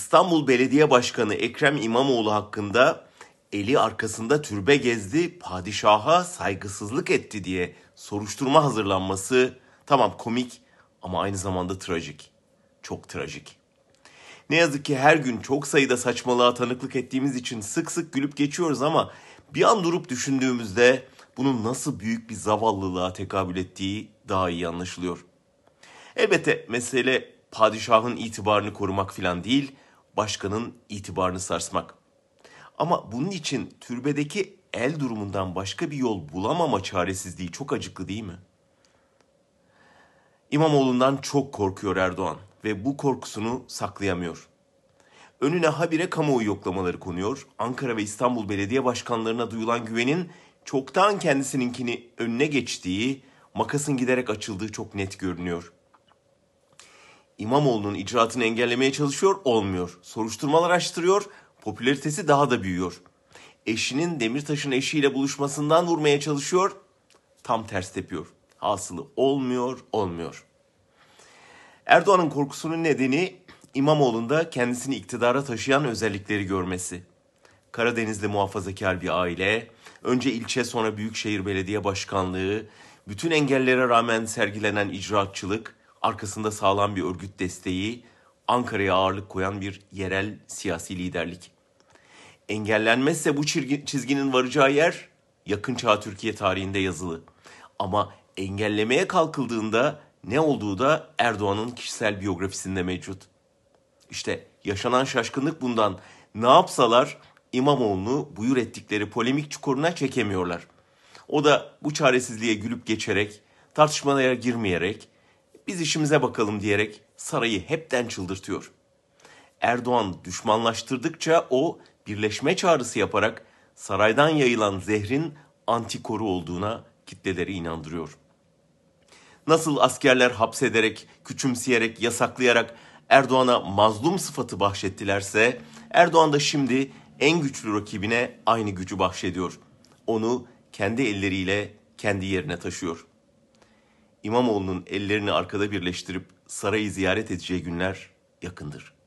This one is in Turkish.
İstanbul Belediye Başkanı Ekrem İmamoğlu hakkında eli arkasında türbe gezdi, padişaha saygısızlık etti diye soruşturma hazırlanması tamam komik ama aynı zamanda trajik. Çok trajik. Ne yazık ki her gün çok sayıda saçmalığa tanıklık ettiğimiz için sık sık gülüp geçiyoruz ama bir an durup düşündüğümüzde bunun nasıl büyük bir zavallılığa tekabül ettiği daha iyi anlaşılıyor. Elbette mesele padişahın itibarını korumak falan değil, başkanın itibarını sarsmak. Ama bunun için türbedeki el durumundan başka bir yol bulamama çaresizliği çok acıklı değil mi? İmamoğlu'ndan çok korkuyor Erdoğan ve bu korkusunu saklayamıyor. Önüne habire kamuoyu yoklamaları konuyor. Ankara ve İstanbul belediye başkanlarına duyulan güvenin çoktan kendisininkini önüne geçtiği, makasın giderek açıldığı çok net görünüyor. İmamoğlu'nun icraatını engellemeye çalışıyor, olmuyor. Soruşturmalar açtırıyor, popülaritesi daha da büyüyor. Eşinin Demirtaş'ın eşiyle buluşmasından vurmaya çalışıyor, tam ters tepiyor. Hasılı olmuyor, olmuyor. Erdoğan'ın korkusunun nedeni İmamoğlu'nda kendisini iktidara taşıyan özellikleri görmesi. Karadeniz'de muhafazakar bir aile, önce ilçe sonra büyükşehir belediye başkanlığı, bütün engellere rağmen sergilenen icraatçılık, arkasında sağlam bir örgüt desteği, Ankara'ya ağırlık koyan bir yerel siyasi liderlik. Engellenmezse bu çizginin varacağı yer yakın çağ Türkiye tarihinde yazılı. Ama engellemeye kalkıldığında ne olduğu da Erdoğan'ın kişisel biyografisinde mevcut. İşte yaşanan şaşkınlık bundan. Ne yapsalar İmamoğlu'nu buyur ettikleri polemik çukuruna çekemiyorlar. O da bu çaresizliğe gülüp geçerek, tartışmalara girmeyerek, biz işimize bakalım diyerek sarayı hepten çıldırtıyor. Erdoğan düşmanlaştırdıkça o birleşme çağrısı yaparak saraydan yayılan zehrin antikoru olduğuna kitleleri inandırıyor. Nasıl askerler hapsederek, küçümseyerek, yasaklayarak Erdoğan'a mazlum sıfatı bahşettilerse Erdoğan da şimdi en güçlü rakibine aynı gücü bahşediyor. Onu kendi elleriyle kendi yerine taşıyor. İmamoğlu'nun ellerini arkada birleştirip sarayı ziyaret edeceği günler yakındır.''